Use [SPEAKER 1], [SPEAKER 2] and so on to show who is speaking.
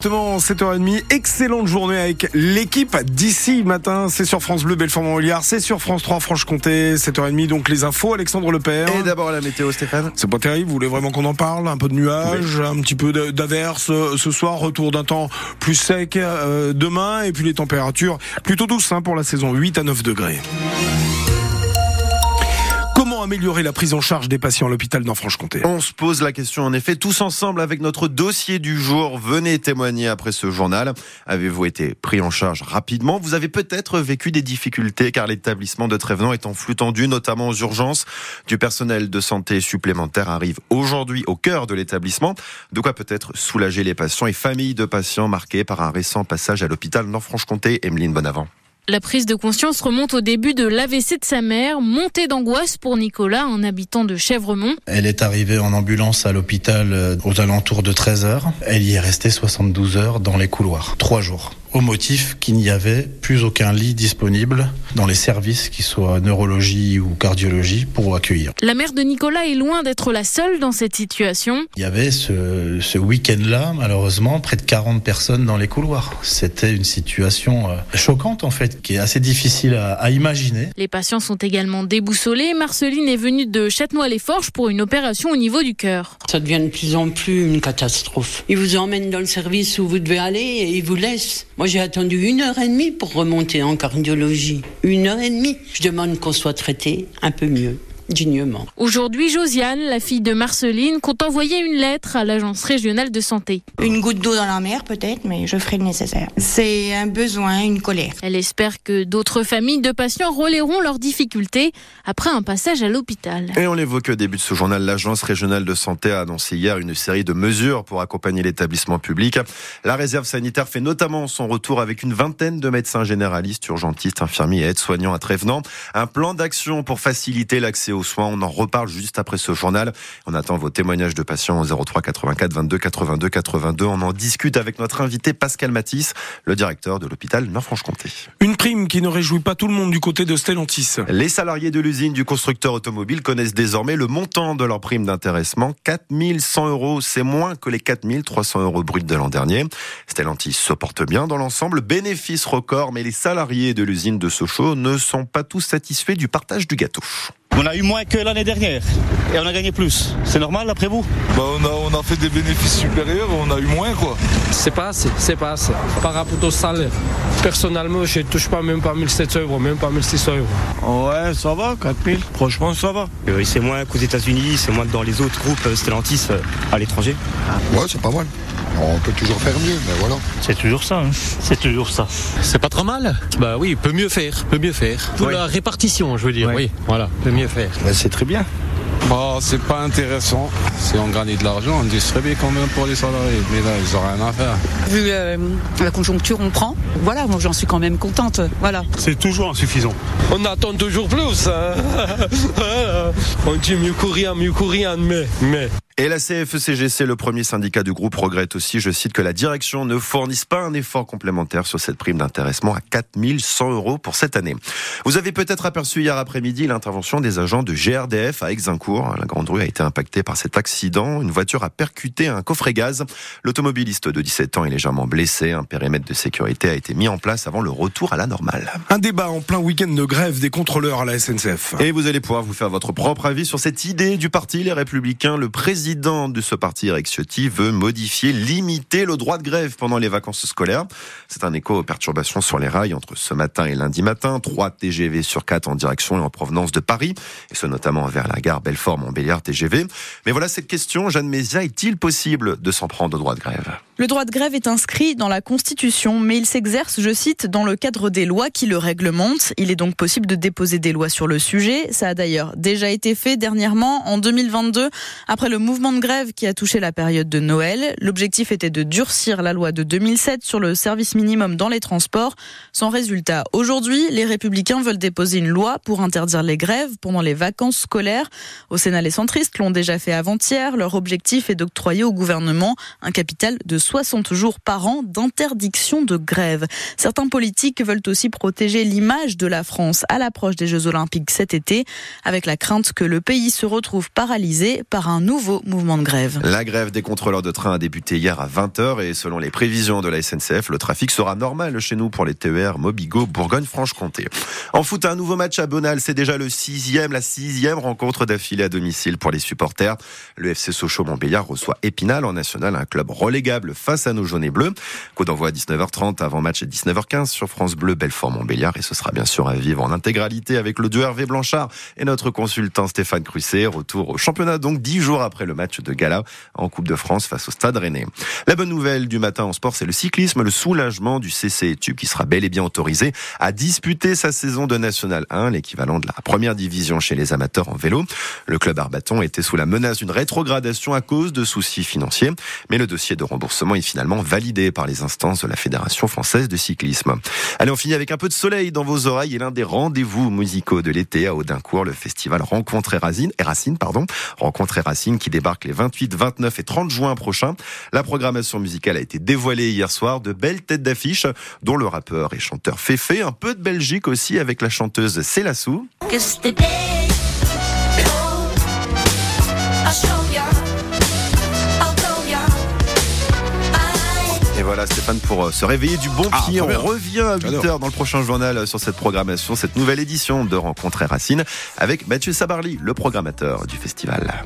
[SPEAKER 1] Exactement, 7h30, excellente journée avec l'équipe d'ici matin. C'est sur France Bleu, Belfort-Montbéliard, c'est sur France 3, Franche-Comté, 7h30, donc les infos, Alexandre Lepère.
[SPEAKER 2] Et d'abord la météo, Stéphane.
[SPEAKER 1] C'est pas terrible, vous voulez vraiment qu'on en parle? Un peu de nuages, un petit peu d'averses ce soir, retour d'un temps plus sec euh, demain, et puis les températures plutôt douces hein, pour la saison, 8 à 9 degrés. Améliorer la prise en charge des patients à l'hôpital dans Franche-Comté
[SPEAKER 2] On se pose la question en effet tous ensemble avec notre dossier du jour. Venez témoigner après ce journal. Avez-vous été pris en charge rapidement? Vous avez peut-être vécu des difficultés car l'établissement de Trévenant est en flux tendu, notamment aux urgences. Du personnel de santé supplémentaire arrive aujourd'hui au cœur de l'établissement. De quoi peut-être soulager les patients et familles de patients marqués par un récent passage à l'hôpital dans Franche-Comté. Emeline Bonavent.
[SPEAKER 3] La prise de conscience remonte au début de l'AVC de sa mère, montée d'angoisse pour Nicolas, un habitant de Chèvremont.
[SPEAKER 4] Elle est arrivée en ambulance à l'hôpital euh, aux alentours de 13 heures. Elle y est restée 72 heures dans les couloirs, trois jours au motif qu'il n'y avait plus aucun lit disponible dans les services, qui soient neurologie ou cardiologie, pour accueillir.
[SPEAKER 3] La mère de Nicolas est loin d'être la seule dans cette situation.
[SPEAKER 4] Il y avait ce, ce week-end-là, malheureusement, près de 40 personnes dans les couloirs. C'était une situation euh, choquante, en fait, qui est assez difficile à, à imaginer.
[SPEAKER 3] Les patients sont également déboussolés. Marceline est venue de Châtenois-les-Forges pour une opération au niveau du cœur.
[SPEAKER 5] Ça devient de plus en plus une catastrophe. Ils vous emmènent dans le service où vous devez aller et ils vous laissent. Moi, j'ai attendu une heure et demie pour remonter en cardiologie. Une heure et demie. Je demande qu'on soit traité un peu mieux dignement.
[SPEAKER 3] Aujourd'hui, Josiane, la fille de Marceline, compte envoyer une lettre à l'agence régionale de santé.
[SPEAKER 6] Une goutte d'eau dans la mer peut-être, mais je ferai le nécessaire. C'est un besoin, une colère.
[SPEAKER 3] Elle espère que d'autres familles de patients relayeront leurs difficultés après un passage à l'hôpital.
[SPEAKER 2] Et on l'évoque au début de ce journal, l'agence régionale de santé a annoncé hier une série de mesures pour accompagner l'établissement public. La réserve sanitaire fait notamment son retour avec une vingtaine de médecins généralistes, urgentistes, infirmiers et aides-soignants à Trévenant. Un plan d'action pour faciliter l'accès aux soins. On en reparle juste après ce journal. On attend vos témoignages de patients au 03 84 22 82 82. On en discute avec notre invité Pascal Matisse, le directeur de l'hôpital Nord-Franche-Comté.
[SPEAKER 1] Une prime qui ne réjouit pas tout le monde du côté de Stellantis.
[SPEAKER 2] Les salariés de l'usine du constructeur automobile connaissent désormais le montant de leur prime d'intéressement. 4100 euros, c'est moins que les 4300 euros bruts de l'an dernier. Stellantis se porte bien dans l'ensemble, bénéfice record, mais les salariés de l'usine de Sochaux ne sont pas tous satisfaits du partage du gâteau.
[SPEAKER 7] On a eu moins que l'année dernière et on a gagné plus. C'est normal après vous?
[SPEAKER 8] Bah on, a, on a fait des bénéfices supérieurs, on a eu moins quoi.
[SPEAKER 9] C'est pas assez, c'est pas assez. Par rapport au salaire, personnellement, je ne touche pas même pas 1700 euros, même pas 1600 euros.
[SPEAKER 10] Ouais, ça va, 4000, franchement ça va.
[SPEAKER 11] Euh, c'est moins qu'aux États-Unis, c'est moins que dans les autres groupes Stellantis euh, à l'étranger.
[SPEAKER 12] Ouais, c'est pas mal. On peut toujours faire mieux, mais voilà.
[SPEAKER 13] C'est toujours ça, hein. c'est toujours ça.
[SPEAKER 14] C'est pas trop mal? Bah oui, peut mieux faire, peut mieux faire. Pour
[SPEAKER 13] ouais.
[SPEAKER 14] la répartition, je veux dire, oui, voilà, peut mieux faire.
[SPEAKER 10] Bah, c'est très bien.
[SPEAKER 8] Bah, c'est pas intéressant. Si on gagnait de l'argent, on distribue quand même pour les salariés. Mais là, ils n'ont rien à faire.
[SPEAKER 15] Vu euh, la conjoncture, on prend. Voilà, moi j'en suis quand même contente. Voilà.
[SPEAKER 13] C'est toujours insuffisant.
[SPEAKER 9] On attend toujours plus. Hein on dit mieux courir, mieux courir, mais, mais.
[SPEAKER 2] Et la CFECGC, le premier syndicat du groupe, regrette aussi, je cite, que la direction ne fournisse pas un effort complémentaire sur cette prime d'intéressement à 4100 euros pour cette année. Vous avez peut-être aperçu hier après-midi l'intervention des agents de GRDF à Exincourt. La grande rue a été impactée par cet accident. Une voiture a percuté un coffret gaz. L'automobiliste de 17 ans est légèrement blessé. Un périmètre de sécurité a été mis en place avant le retour à la normale.
[SPEAKER 1] Un débat en plein week-end de grève des contrôleurs à la SNCF.
[SPEAKER 2] Et vous allez pouvoir vous faire votre propre avis sur cette idée du parti Les Républicains. Le président président de ce parti, Eric Ciotti, veut modifier, limiter le droit de grève pendant les vacances scolaires. C'est un écho aux perturbations sur les rails entre ce matin et lundi matin. 3 TGV sur 4 en direction et en provenance de Paris, et ce notamment vers la gare Belfort-Montbéliard TGV. Mais voilà cette question, Jeanne Mézia, est-il possible de s'en prendre au droit de grève?
[SPEAKER 16] Le droit de grève est inscrit dans la Constitution, mais il s'exerce, je cite, dans le cadre des lois qui le réglementent. Il est donc possible de déposer des lois sur le sujet. Ça a d'ailleurs déjà été fait dernièrement, en 2022, après le mouvement de grève qui a touché la période de Noël. L'objectif était de durcir la loi de 2007 sur le service minimum dans les transports. Sans résultat, aujourd'hui, les républicains veulent déposer une loi pour interdire les grèves pendant les vacances scolaires. Au Sénat, les centristes l'ont déjà fait avant-hier. Leur objectif est d'octroyer au gouvernement un capital de 60 jours par an d'interdiction de grève. Certains politiques veulent aussi protéger l'image de la France à l'approche des Jeux Olympiques cet été, avec la crainte que le pays se retrouve paralysé par un nouveau mouvement de grève.
[SPEAKER 2] La grève des contrôleurs de train a débuté hier à 20h et selon les prévisions de la SNCF, le trafic sera normal chez nous pour les TER Mobigo Bourgogne-Franche-Comté. En foot, un nouveau match à Bonal, c'est déjà le sixième, la sixième rencontre d'affilée à domicile pour les supporters. Le FC Sochaux-Montbéliard reçoit Épinal en national, un club relégable face à nos jaunes et bleus. Coup d'envoi à 19h30, avant match à 19h15 sur France Bleu Belfort-Montbéliard et ce sera bien sûr à vivre en intégralité avec le duo Hervé Blanchard et notre consultant Stéphane Crusset. Retour au championnat donc dix jours après le match de gala en Coupe de France face au Stade Rennais. La bonne nouvelle du matin en sport, c'est le cyclisme, le soulagement du CC Tube qui sera bel et bien autorisé à disputer sa saison de National 1, l'équivalent de la première division chez les amateurs en vélo. Le club Arbaton était sous la menace d'une rétrogradation à cause de soucis financiers, mais le dossier de remboursement est finalement validé par les instances de la Fédération française de cyclisme. Allez, on finit avec un peu de soleil dans vos oreilles et l'un des rendez-vous musicaux de l'été à Audincourt, le festival Rencontre et Racine, et pardon, Rencontre et Racine qui débarque les 28, 29 et 30 juin prochains. La programmation musicale a été dévoilée hier soir, de belles têtes d'affiche, dont le rappeur et chanteur Féfé, un peu de Belgique aussi avec la chanteuse Célassou. Et voilà Stéphane pour euh, se réveiller du bon
[SPEAKER 1] Ah,
[SPEAKER 2] pied. On revient à 8h dans le prochain journal sur cette programmation, cette nouvelle édition de Rencontre et Racine avec Mathieu Sabarly, le programmateur du festival.